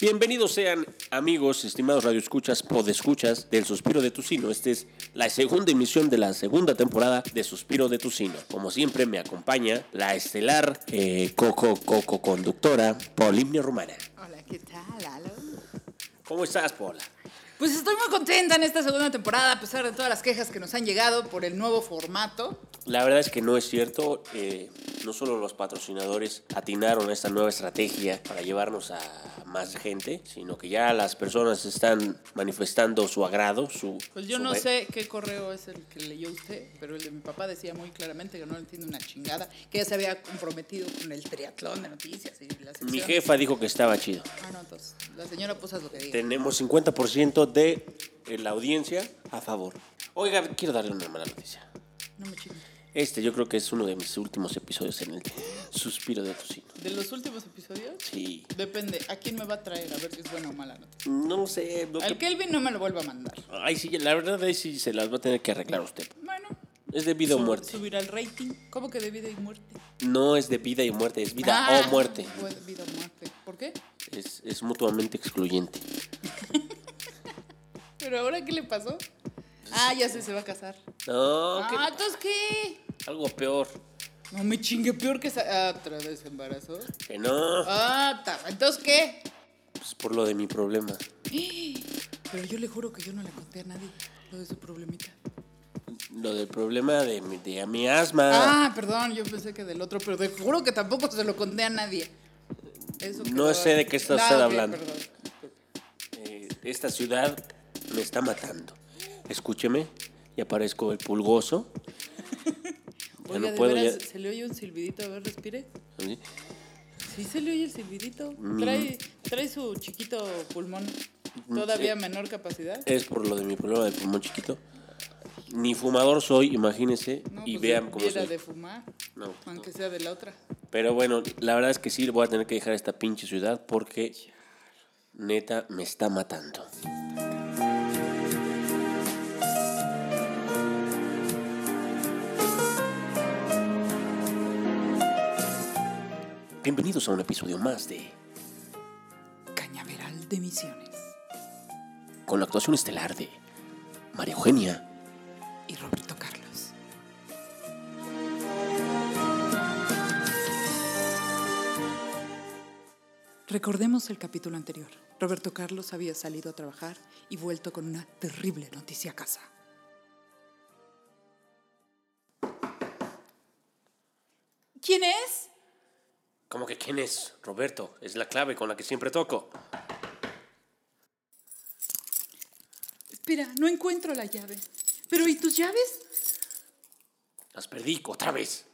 Bienvenidos sean amigos, estimados radioescuchas, podescuchas del Suspiro de Tucino. Esta es la segunda emisión de la segunda temporada de Suspiro de Tucino. Como siempre me acompaña la estelar eh, coco coco conductora Paulimnia Romana. Hola, ¿qué tal, Lalo? ¿Cómo estás, Paula? Pues estoy muy contenta en esta segunda temporada, a pesar de todas las quejas que nos han llegado por el nuevo formato. La verdad es que no es cierto. eh, no solo los patrocinadores atinaron a esta nueva estrategia para llevarnos a más gente, sino que ya las personas están manifestando su agrado, su... Pues yo su no sé qué correo es el que leyó usted, pero el de mi papá decía muy claramente que no le entiende una chingada, que ya se había comprometido con el triatlón de noticias y la sección. Mi jefa dijo que estaba chido. Ah, no, entonces, la señora haz lo que diga. Tenemos 50% de eh, la audiencia a favor. Oiga, quiero darle una mala noticia. No me chingue. Este yo creo que es uno de mis últimos episodios en el Suspiro de Tocino. ¿De los últimos episodios? Sí. Depende, ¿a quién me va a traer? A ver si es buena o mala noticia. No sé. no Al que- Kelvin no me lo vuelva a mandar. Ay, sí, la verdad ahí sí se las va a tener que arreglar usted. Bueno. Es de vida o muerte. Subir al rating. ¿Cómo que de vida y muerte? No es de vida y muerte, es vida Ah, o muerte. pues, Vida o muerte. ¿Por qué? Es, es mutuamente excluyente. ¿Pero ahora qué le pasó? Ah, ya sé, se va a casar. No, Ah, ¿entonces qué? algo peor. No me chingue, peor que esa... Ah, otra vez embarazó. Que no, Ah, ta- ¿entonces qué? pues por lo de mi problema. Pero yo le juro que yo no le conté a nadie lo de su problemita. Lo del problema de mi, de mi asma. Ah, perdón, yo pensé que del otro, pero te juro que tampoco se lo conté a nadie. Eso No quedó- sé de qué está usted ok, hablando. perdón. Eh, esta ciudad me está matando. Escúcheme, ya parezco el pulgoso. Ya Oiga, no de puedo veras, ya- ¿se le oye un silbidito? A ver, respire. ¿Sí? Sí se le oye el silbidito. Mm. Trae, trae su chiquito pulmón. Todavía menor capacidad. Es por lo de mi problema de pulmón chiquito. Ni fumador soy, imagínese, No, y pues vean cómo hubiera soy. de fumar. No, Aunque sea de la otra. Pero bueno, la verdad es que sí, voy a tener que dejar esta pinche ciudad porque neta me está matando. Bienvenidos a un episodio más de Cañaveral de Misiones. con la actuación estelar de María Eugenia. Y Roberto Carlos. Recordemos el capítulo anterior. Roberto Carlos había salido a trabajar y vuelto con una terrible noticia a casa. ¿Quién es? ¿Cómo que quién es? Roberto, es la clave con la que siempre toco. Espera, no encuentro la llave. ¿Pero y tus llaves? Las perdí otra vez.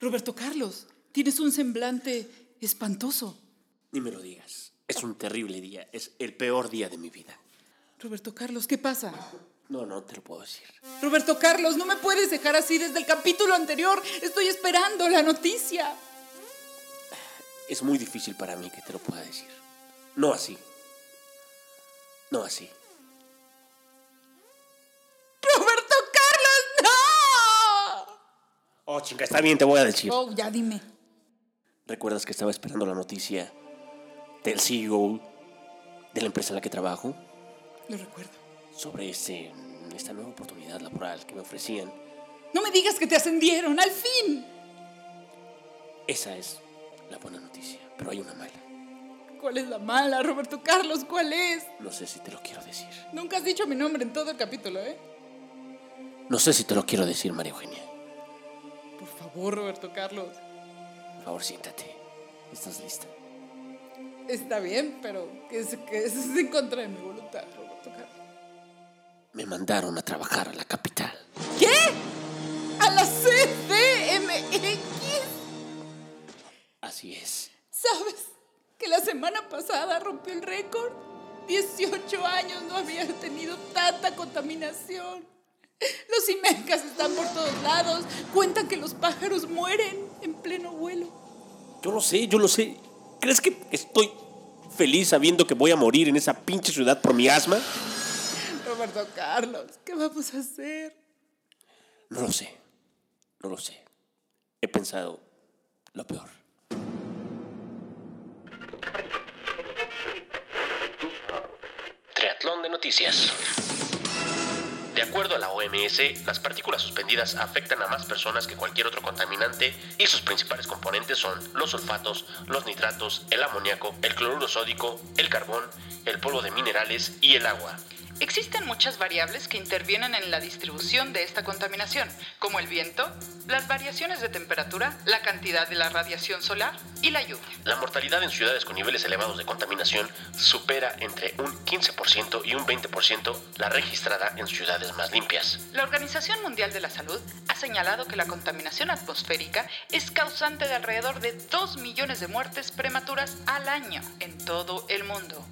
Roberto Carlos, tienes un semblante espantoso. Ni me lo digas. Es un terrible día. Es el peor día de mi vida. Roberto Carlos, ¿qué pasa? No, no te lo puedo decir. Roberto Carlos, no me puedes dejar así desde el capítulo anterior. Estoy esperando la noticia. Es muy difícil para mí que te lo pueda decir. No así. No así. Roberto Carlos, no. Oh, chinga, está bien, te voy a decir. Oh, ya dime. ¿Recuerdas que estaba esperando la noticia del CEO de la empresa en la que trabajo Lo recuerdo. sobre ese, esta nueva oportunidad laboral que me ofrecían? No me digas que te ascendieron, al fin. Esa es la buena noticia, pero hay una mala. ¿Cuál es la mala, Roberto Carlos? ¿Cuál es? No sé si te lo quiero decir. Nunca has dicho mi nombre en todo el capítulo, ¿eh? No sé si te lo quiero decir, María Eugenia. Por favor, Roberto Carlos. Por favor, siéntate. ¿Estás lista? Está bien, pero que es, que es en contra de mi voluntad, Roberto Me mandaron a trabajar a la capital. ¿Qué? ¿A la CDMX? Así es. ¿Sabes que la semana pasada rompió el récord? 18 años no había tenido tanta contaminación. Los imecas están por todos lados. Cuentan que los pájaros mueren en pleno vuelo. Yo lo sé, yo lo sé. ¿Crees que estoy feliz sabiendo que voy a morir en esa pinche ciudad por mi asma? Roberto Carlos, ¿qué vamos a hacer? No lo sé, no lo sé. He pensado lo peor. Triatlón de noticias. De acuerdo a la OMS, las partículas suspendidas afectan a más personas que cualquier otro contaminante y sus principales componentes son los sulfatos, los nitratos, el amoníaco, el cloruro sódico, el carbón, el polvo de minerales y el agua. Existen muchas variables que intervienen en la distribución de esta contaminación, como el viento, las variaciones de temperatura, la cantidad de la radiación solar y la lluvia. La mortalidad en ciudades con niveles elevados de contaminación supera entre un 15% y un 20% la registrada en ciudades más limpias. La Organización Mundial de la Salud ha señalado que la contaminación atmosférica es causante de alrededor de 2 millones de muertes prematuras al año en todo el mundo.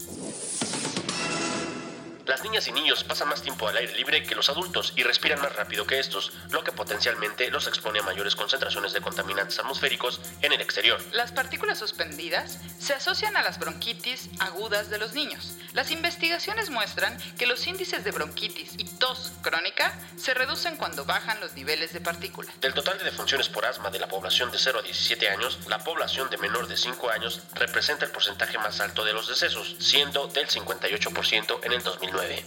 Las niñas y niños pasan más tiempo al aire libre que los adultos y respiran más rápido que estos, lo que potencialmente los expone a mayores concentraciones de contaminantes atmosféricos en el exterior. Las partículas suspendidas se asocian a las bronquitis agudas de los niños. Las investigaciones muestran que los índices de bronquitis y tos crónica se reducen cuando bajan los niveles de partículas. Del total de defunciones por asma de la población de 0 a 17 años, la población de menor de 5 años representa el porcentaje más alto de los decesos, siendo del 58% en el 2009.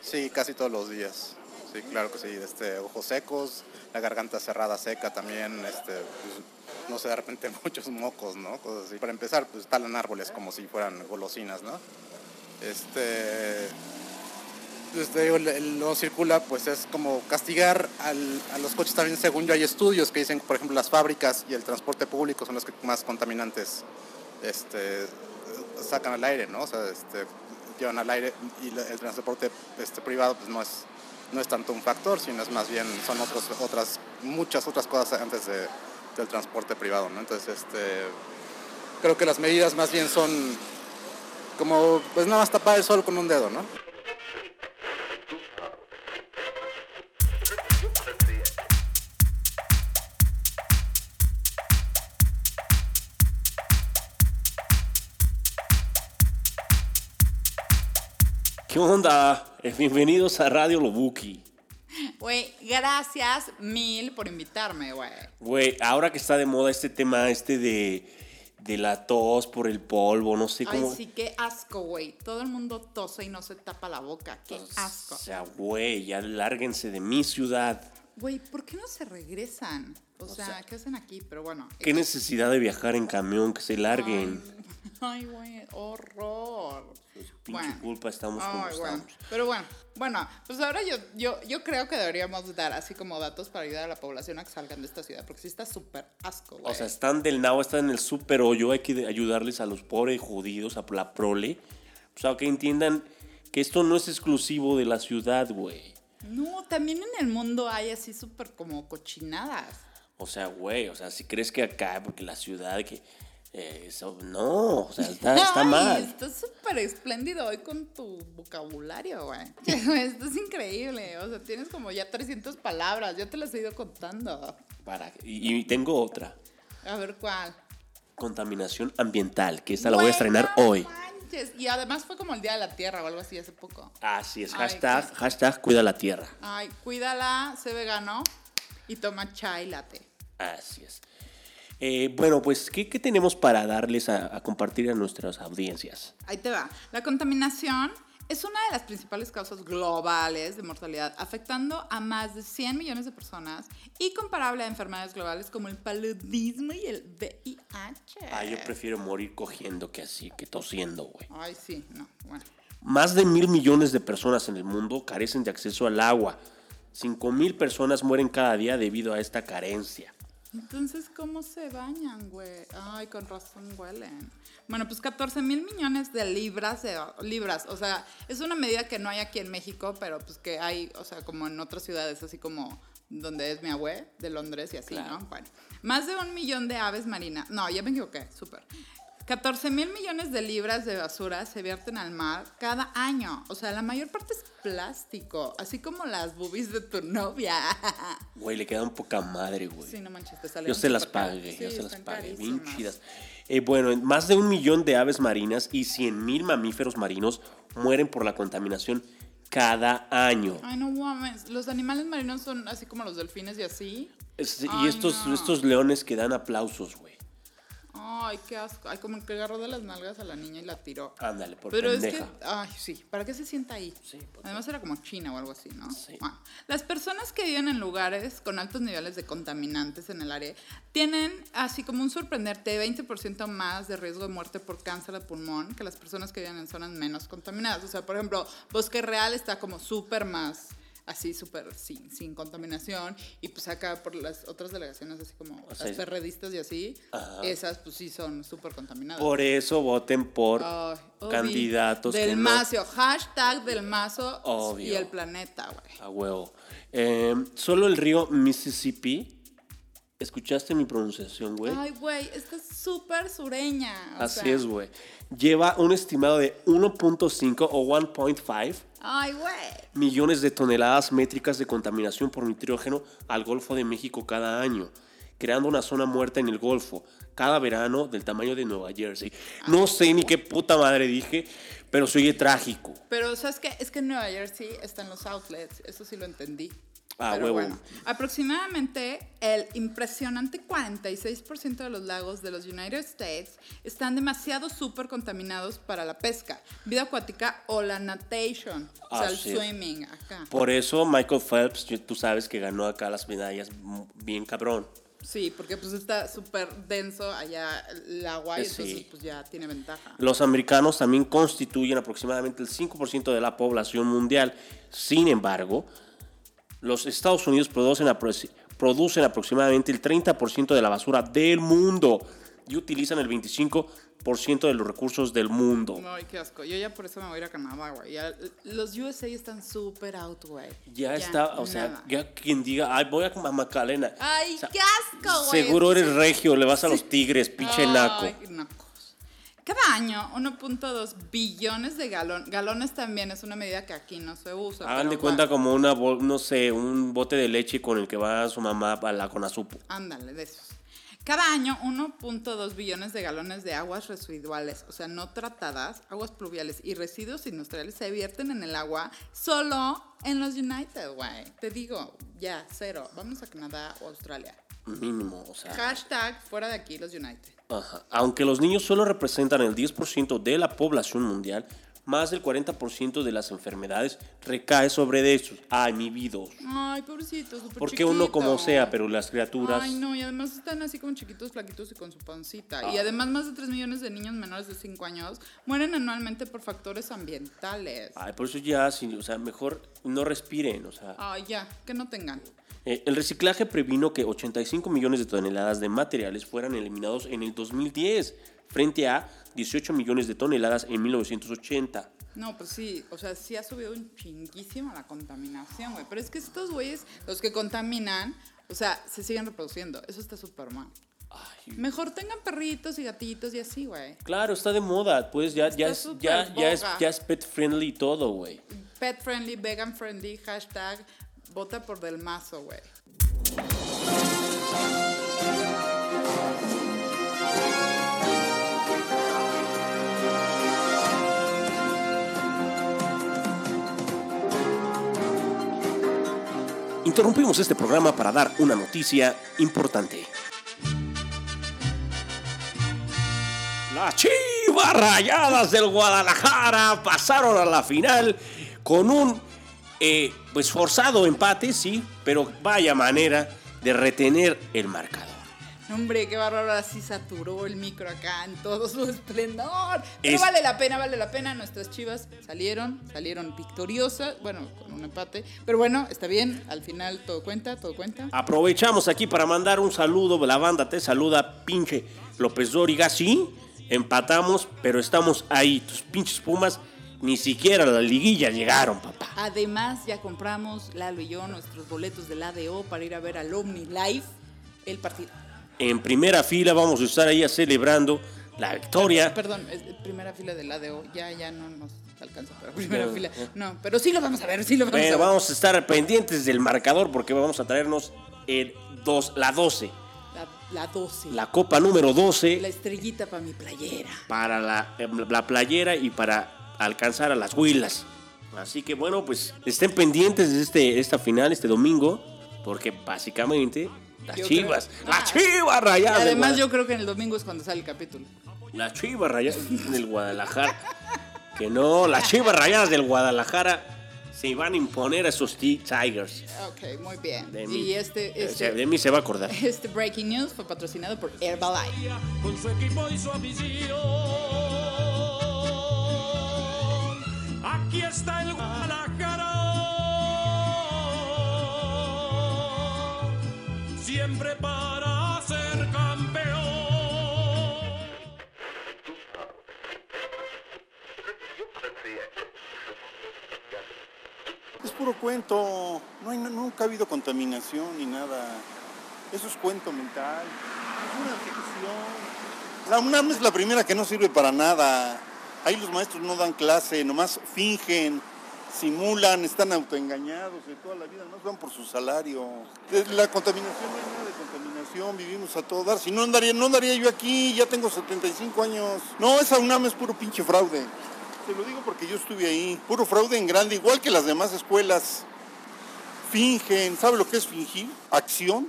Sí, casi todos los días. Sí, claro que sí. Este, ojos secos, la garganta cerrada seca también, este, pues, no sé, de repente muchos mocos, ¿no? Cosas así. Para empezar, pues talan árboles como si fueran golosinas, ¿no? Este, no circula, pues es como castigar al, a los coches también, según yo hay estudios que dicen, por ejemplo, las fábricas y el transporte público son los que más contaminantes este, sacan al aire, ¿no? O sea, este, llevan al aire y el transporte este, privado pues no es, no es tanto un factor, sino es más bien, son otros, otras, muchas otras cosas antes de, del transporte privado, ¿no? Entonces, este, creo que las medidas más bien son como, pues nada más tapar el sol con un dedo, ¿no? ¿Qué onda? Eh, bienvenidos a Radio Lobuki. Güey, gracias mil por invitarme, güey. Güey, ahora que está de moda este tema, este de, de la tos por el polvo, no sé cómo. Ay, sí, qué asco, güey. Todo el mundo tose y no se tapa la boca. Qué asco. O sea, güey, ya lárguense de mi ciudad. Güey, ¿por qué no se regresan? O, sea, ¿qué hacen aquí? Pero bueno. ¿Qué necesidad de viajar en camión? Que se larguen. Ay, güey, horror. Pues, pinche culpa estamos como Ay, estamos. bueno. Pero bueno, bueno, pues ahora yo, yo, yo creo que deberíamos dar así como datos para ayudar a la población a que salgan de esta ciudad, porque sí está súper asco, güey. O sea, están del nabo, están en el super hoyo, hay que ayudarles a los pobres judíos, a la prole. O sea, que entiendan que esto no es exclusivo de la ciudad, güey. No, también en el mundo hay así súper como cochinadas. O sea, güey, o sea, si crees que acá, porque la ciudad, que... eh, eso, no, o sea, está, está Ay, mal. Estás súper espléndido hoy con tu vocabulario, güey. Esto es increíble. O sea, tienes como ya 300 palabras. Yo te las he ido contando. Para, y, y tengo otra. A ver cuál. Contaminación ambiental, que esta la voy a estrenar hoy. Manches. Y además fue como el Día de la Tierra o algo así hace poco. Así es, Ay, hashtag, qué- hashtag cuida la tierra. Ay, cuídala, sé vegano y toma chai latte. Así es. Eh, bueno, pues, ¿qué, qué tenemos para darles a, a compartir a nuestras audiencias? Ahí te va. La contaminación es una de las principales causas globales de mortalidad, afectando a más de 100 millones de personas y comparable a enfermedades globales como el paludismo y el VIH. Ah, yo prefiero morir cogiendo que así, que tosiendo, güey. Ay, sí, no, bueno. Más de mil millones de personas en el mundo carecen de acceso al agua. Cinco mil personas mueren cada día debido a esta carencia. Entonces, ¿cómo se bañan, güey? Ay, con razón huelen. Bueno, pues 14 mil millones de libras, de, libras. O sea, es una medida que no hay aquí en México, pero pues que hay, o sea, como en otras ciudades, así como donde es mi abue, de Londres y así, Claro. ¿no? Bueno, más de un millón de aves marinas. No, ya me equivoqué, súper. 14 mil millones de libras de basura se vierten al mar cada año. O sea, la mayor parte es plástico, así como las boobies de tu novia. Güey, le quedan poca madre, güey. Sí, no manches, te sale Yo se las pagué, yo se las pagué, bien chidas. Eh, bueno, más de un millón de aves marinas y 100 mil mamíferos marinos mueren por la contaminación cada año. Ay, no mames. Los animales marinos son así como los delfines y así. Es- y Ay, estos, no. estos leones que dan aplausos, güey. Ay, qué asco. Ay, como que agarró de las nalgas a la niña y la tiró. Ándale, por Pero pendeja. es que, ay, sí, ¿para qué se sienta ahí? Sí, pues, Además era como China o algo así, ¿no? Sí. Bueno, las personas que viven en lugares con altos niveles de contaminantes en el área tienen así como un sorprenderte 20% más de riesgo de muerte por cáncer de pulmón que las personas que viven en zonas menos contaminadas. O sea, por ejemplo, Bosque Real está como súper más así súper sin, sin contaminación y pues acá por las otras delegaciones así como O sea, las ferredistas y así, Ajá. esas pues sí son súper contaminadas. Por eso voten por candidatos del no- mazo, hashtag del mazo y el planeta, güey. A huevo. Eh, solo el río Mississippi. ¿Escuchaste mi pronunciación, güey? Ay, güey, esta es súper sureña. o Así sea. es, güey. Lleva un estimado de 1.5 o 1.5 Ay, güey. millones de toneladas métricas de contaminación por nitrógeno al Golfo de México cada año, creando una zona muerta en el Golfo cada verano del tamaño de Nueva Jersey. No sé ni qué puta madre dije, pero se oye trágico. Pero, ¿sabes qué? Es que en Nueva Jersey están los outlets. Eso sí lo entendí. Ah, Pero huevo. bueno, aproximadamente el impresionante 46% de los lagos de los United States están demasiado súper contaminados para la pesca, vida acuática o la natation, o sea, el swimming acá. Por eso Michael Phelps, tú sabes que ganó acá las medallas bien cabrón. Sí, porque pues está súper denso allá el agua y sí. entonces pues ya tiene ventaja. Los americanos también constituyen aproximadamente el 5% de la población mundial. Sin embargo, los Estados Unidos producen, apro- producen aproximadamente el 30% de la basura del mundo y utilizan el 25% de los recursos del mundo. Ay, qué asco. Yo ya por eso me voy a ir a Canadá, güey. Ya, los USA están súper out, güey. Ya, está, o sea, ya quien diga, ay, voy a Macalena. Ay, O sea, qué asco, güey. Seguro eres regio, le vas a los tigres, pinche naco. Ay, nacos. Cada año, 1.2 billones de galones. Galones también es una medida que aquí no se usa. Hagan de cuenta va- como una, no sé, un bote de leche con el que va su mamá a la. Ándale, de esos. Cada año, 1.2 billones de galones de aguas residuales, o sea, no tratadas, aguas pluviales y residuos industriales se vierten en el agua solo en los United, güey. Te digo, ya, cero. Vamos a Canadá o Australia. Mínimo, o sea. Hashtag fuera de aquí los United. Ajá. Aunque los niños solo representan el 10% de la población mundial, más del 40% de las enfermedades recae sobre estos. Ay, mi vida. Ay, pobrecito, súper Porque uno como sea, pero las criaturas... Ay, no, y además están así como chiquitos, flaquitos y con su pancita. Y además más de 3 millones de niños menores de 5 años mueren anualmente por factores ambientales. Ay, por eso ya, o sea, mejor no respiren, o sea... Ay, ya, que no tengan. Eh, el reciclaje previno que 85 millones de toneladas de materiales fueran eliminados en el 2010, frente a 18 millones de toneladas en 1980. No, pues sí, o sea, sí ha subido un chinguísimo la contaminación, güey. Pero es que estos güeyes, los que contaminan, o sea, se siguen reproduciendo. Eso está súper mal. Ay, Mejor tengan perritos y gatitos y así, güey. claro, está de moda, pues ya, es, ya, es, ya es pet friendly todo, güey. Pet friendly, vegan friendly, hashtag, vota por del mazo, güey. Interrumpimos este programa para dar una noticia importante. Las Chivas Rayadas del Guadalajara pasaron a la final con un eh, pues forzado empate, sí, pero vaya manera de retener el marcador. Hombre, qué bárbaro, así saturó el micro acá en todo su esplendor. Pero Es- vale la pena, vale la pena. Nuestras chivas salieron, salieron victoriosas, bueno, con un empate. Pero bueno, está bien, al final todo cuenta, todo cuenta. Aprovechamos aquí para mandar un saludo, la banda te saluda, pinche López Dóriga, sí, empatamos, pero estamos ahí, tus pinches Pumas ni siquiera a la liguilla llegaron, papá. Además, ya compramos, Lalo y yo, nuestros boletos del ADO para ir a ver al Omni Live el partido. En primera fila vamos a estar ahí celebrando la victoria. Perdón, primera fila del ADO, ya, ya no nos alcanza para primera No, fila. No, pero sí lo vamos a ver, sí lo vamos a ver. vamos a estar pendientes del marcador porque vamos a traernos el dos, la 12, La, la 12. la copa número 12 La estrellita para mi playera. para la, la playera y para alcanzar a las huilas. Así que bueno, pues estén pendientes de este, esta final, este domingo, Porque básicamente las Yo chivas, creo- las Ah. chivas rayadas. del además yo creo que en el domingo es cuando sale el capítulo. Las chivas rayadas del Guadalajara. Que no, las chivas rayadas del Guadalajara se van a imponer a esos T- Tigers. Ok, muy bien. De mí. y este, este, de mí se va a acordar. este breaking news fue patrocinado por Herbalife. con su equipo y su afición. Está el Guadalajara. Siempre para ser campeón. Es puro cuento, no hay, nunca ha habido contaminación ni nada. Eso es cuento mental, es una ficción. La UNAM es la primera que no sirve para nada. Ahí los maestros no dan clase, nomás fingen, simulan, están autoengañados de toda la vida, no van por su salario. La contaminación, no de contaminación, vivimos a todo dar. Si no andaría, no andaría yo aquí, ya tengo 75 años. No, esa UNAM es puro pinche fraude. Te lo digo porque yo estuve ahí. Puro fraude en grande, igual que las demás escuelas. Fingen, ¿sabe lo que es fingir? Acción,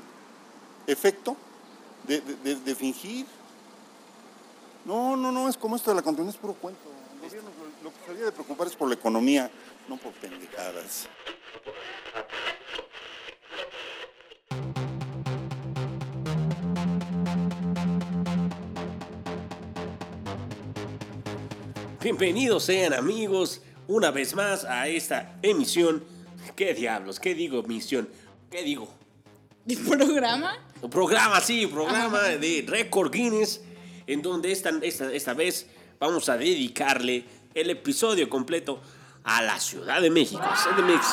efecto de- de- de fingir. No, no, no, es como esto de la contaminación, es puro cuento. El gobierno lo, lo que se debería de preocupar es por la economía, no por pendejadas. Bienvenidos sean amigos una vez más a esta emisión. ¿Qué diablos? ¿Qué digo misión? ¿Qué digo? ¿Y programa? Programa, sí, programa de Record Guinness, en donde esta, esta, esta vez vamos a dedicarle el episodio completo a la Ciudad de México, CDMX.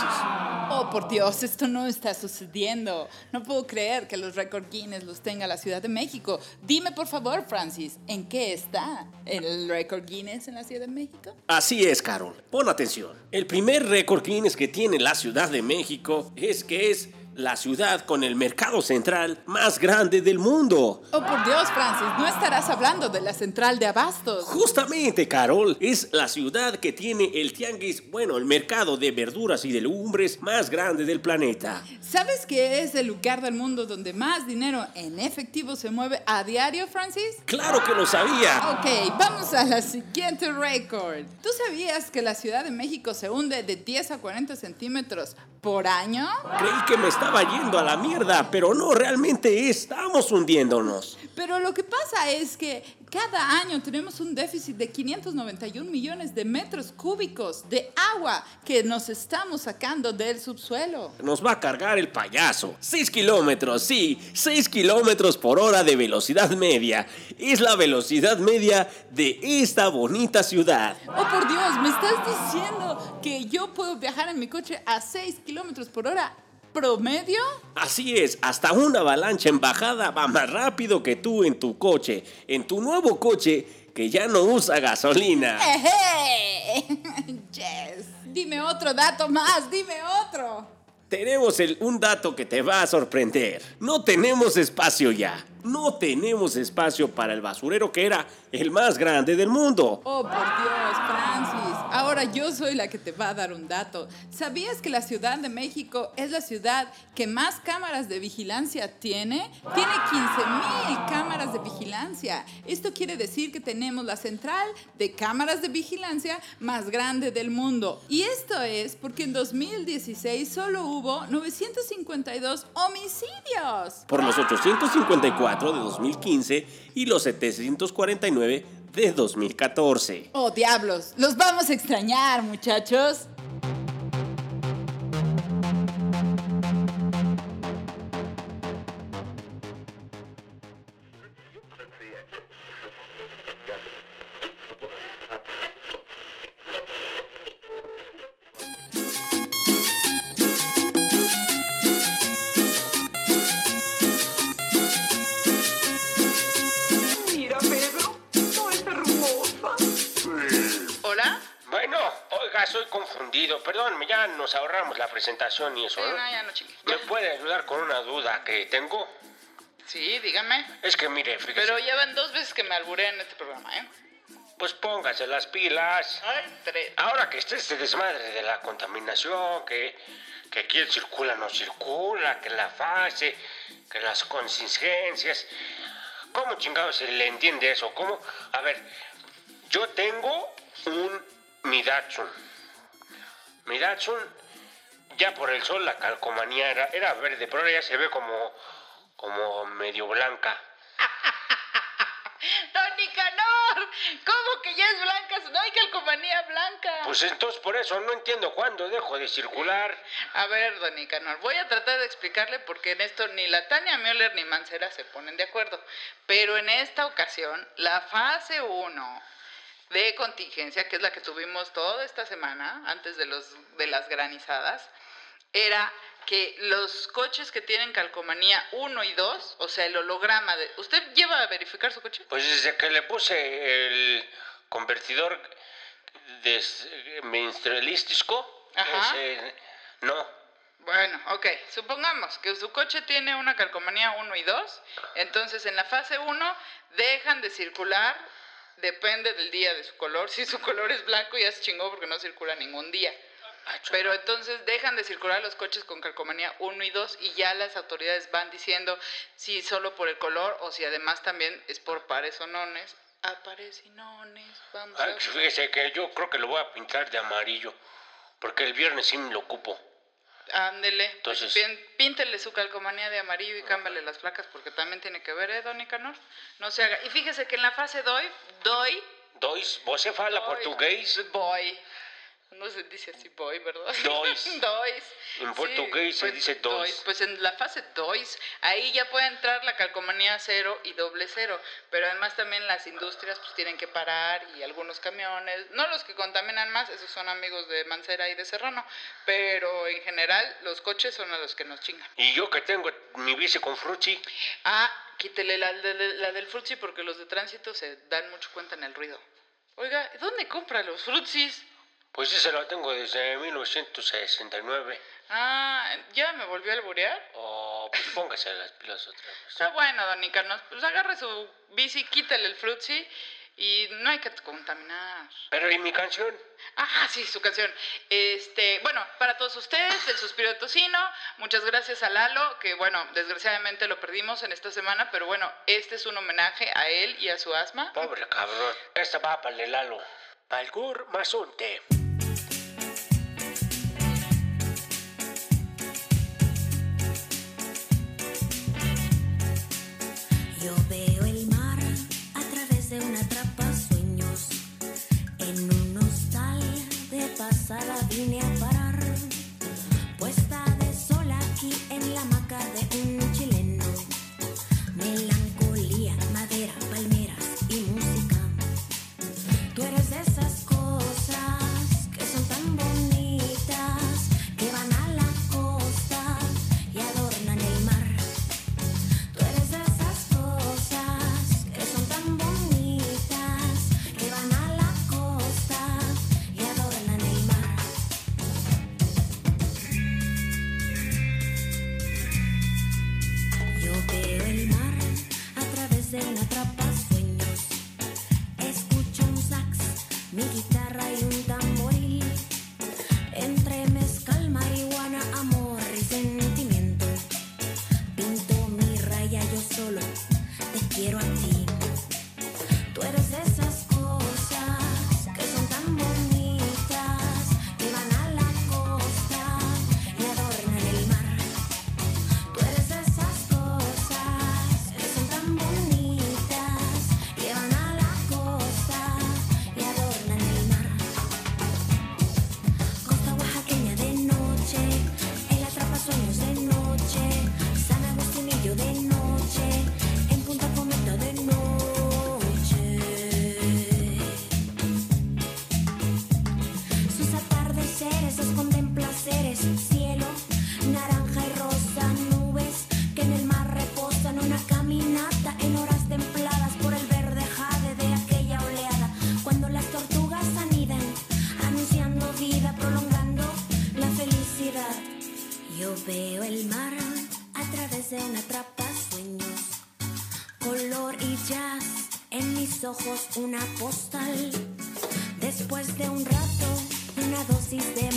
Oh, por Dios, esto no está sucediendo. No puedo creer que los récord Guinness los tenga la Ciudad de México. Dime, por favor, Francis, ¿en qué está el récord Guinness en la Ciudad de México? Así es, Carol. Pon atención. El primer récord Guinness que tiene la Ciudad de México es que es la ciudad con el mercado central más grande del mundo. Oh, por Dios, Francis, no estarás hablando de la central de abastos. Justamente, Carol, es la ciudad que tiene el tianguis, bueno, el mercado de verduras y de legumbres más grande del planeta. ¿Sabes que es el lugar del mundo donde más dinero en efectivo se mueve a diario, Francis? Claro que lo sabía. Ok, vamos a la siguiente récord. ¿Tú sabías que la Ciudad de México se hunde de 10 a 40 centímetros por año? Creí que me estaba yendo a la mierda, pero no, realmente estamos hundiéndonos. Pero lo que pasa es que cada año tenemos un déficit de 591 millones de metros cúbicos de agua que nos estamos sacando del subsuelo. Nos va a cargar el payaso. 6 kilómetros, sí, 6 kilómetros por hora de velocidad media. Es la velocidad media de esta bonita ciudad. Oh, por Dios, ¿me estás diciendo que yo puedo viajar en mi coche a 6 kilómetros por hora promedio? Así es, hasta una avalancha en bajada va más rápido que tú en tu coche, en tu nuevo coche que ya no usa gasolina. ¡Eje! Yes. Dime otro dato más, dime otro. Tenemos el- un dato que te va a sorprender. No tenemos espacio ya. No tenemos espacio para el basurero que era el más grande del mundo. Oh, por Dios, Francis. Ahora yo soy la que te va a dar un dato. ¿Sabías que la Ciudad de México es la ciudad que más cámaras de vigilancia tiene? Tiene 15 mil cámaras de vigilancia. Esto quiere decir que tenemos la central de cámaras de vigilancia más grande del mundo. Y esto es porque en 2016 solo hubo 952 homicidios. Por los 854 de 2015 y los 749 de 2014. Oh, diablos. Los vamos a extrañar, muchachos. Confundido. Perdón, ya nos ahorramos la presentación y eso, Sí, no, ya no. ¿Me puede ayudar con una duda que tengo? Sí, dígame. Es que mire, fíjese. Pero ya van dos veces que me alburé en este programa, ¿eh? Pues póngase las pilas. Ay, tres. Ahora que esté este desmadre de la contaminación, que, que quién circula no circula, que la fase, que las contingencias. ¿Cómo chingados se le entiende eso? ¿Cómo? A ver, yo tengo un Midatsun. Midatsun, ya por el sol la calcomanía era, era verde, pero ahora ya se ve como, como medio blanca. Don Nicanor, ¿cómo que ya es blanca? No hay calcomanía blanca. Pues entonces por eso no entiendo cuándo dejo de circular. A ver, don Nicanor, voy a tratar de explicarle porque en esto ni la Tania Müller ni Mancera se ponen de acuerdo. Pero en esta ocasión, la fase 1 de contingencia, que es la que tuvimos toda esta semana, antes de, los, de las granizadas, era que los coches que tienen calcomanía 1 y 2, o sea, el holograma de... ¿Usted lleva a verificar su coche? Pues desde que le puse el convertidor des- menstrualístico, Ajá. ese, no. Bueno, ok, supongamos que su coche tiene una calcomanía 1 y 2, entonces en la fase 1 dejan de circular, depende del día de su color, si su color es blanco ya se chingó porque no circula ningún día. Ah, Pero entonces dejan de circular los coches con calcomanía 1 y 2 y ya las autoridades van diciendo si solo por el color o si además también es por pares o nones. A pares y nones, vamos a Ay, fíjese que yo creo que lo voy a pintar de amarillo, porque el viernes sí me lo ocupo. Ándele, Entonces- pín- píntele su calcomanía de amarillo y cámbiale las placas porque también tiene que ver, ¿eh, don Nicanor? No se haga. Y fíjese que en la fase doy, doy, Dois, você fala doy, português? Voy. No se dice así voy, ¿verdad? Dois. dois. En portugués se dice dois. Pues en la fase dois, ahí ya puede entrar la calcomanía cero y doble cero. Pero además también las industrias pues tienen que parar y algunos camiones, no los que contaminan más, esos son amigos de Mancera y de Serrano, pero en general los coches son a los que nos chingan. Y yo que tengo mi bici con frutti, Ah, quítele la, de- de- la del frutzi porque los de tránsito se dan mucho cuenta en el ruido. Oiga, ¿dónde compra los frutsis? Pues ese lo tengo desde 1969. Ah, ¿ya me volvió a alburear? Oh, pues póngase las pilas otra vez. Está bueno, don Nicanor. Pues agarre su bici, quítale el frutzi y no hay que contaminar. Pero ¿y mi canción? Ah, sí, su canción. Este, bueno, para todos ustedes, el suspiro de tocino. Muchas gracias a Lalo, que bueno, desgraciadamente lo perdimos en esta semana, pero bueno, este es un homenaje a él y a su asma. Pobre cabrón. Esta va para el Lalo. Palgur Mazunte. Ojos una postal. Después de un rato, una dosis de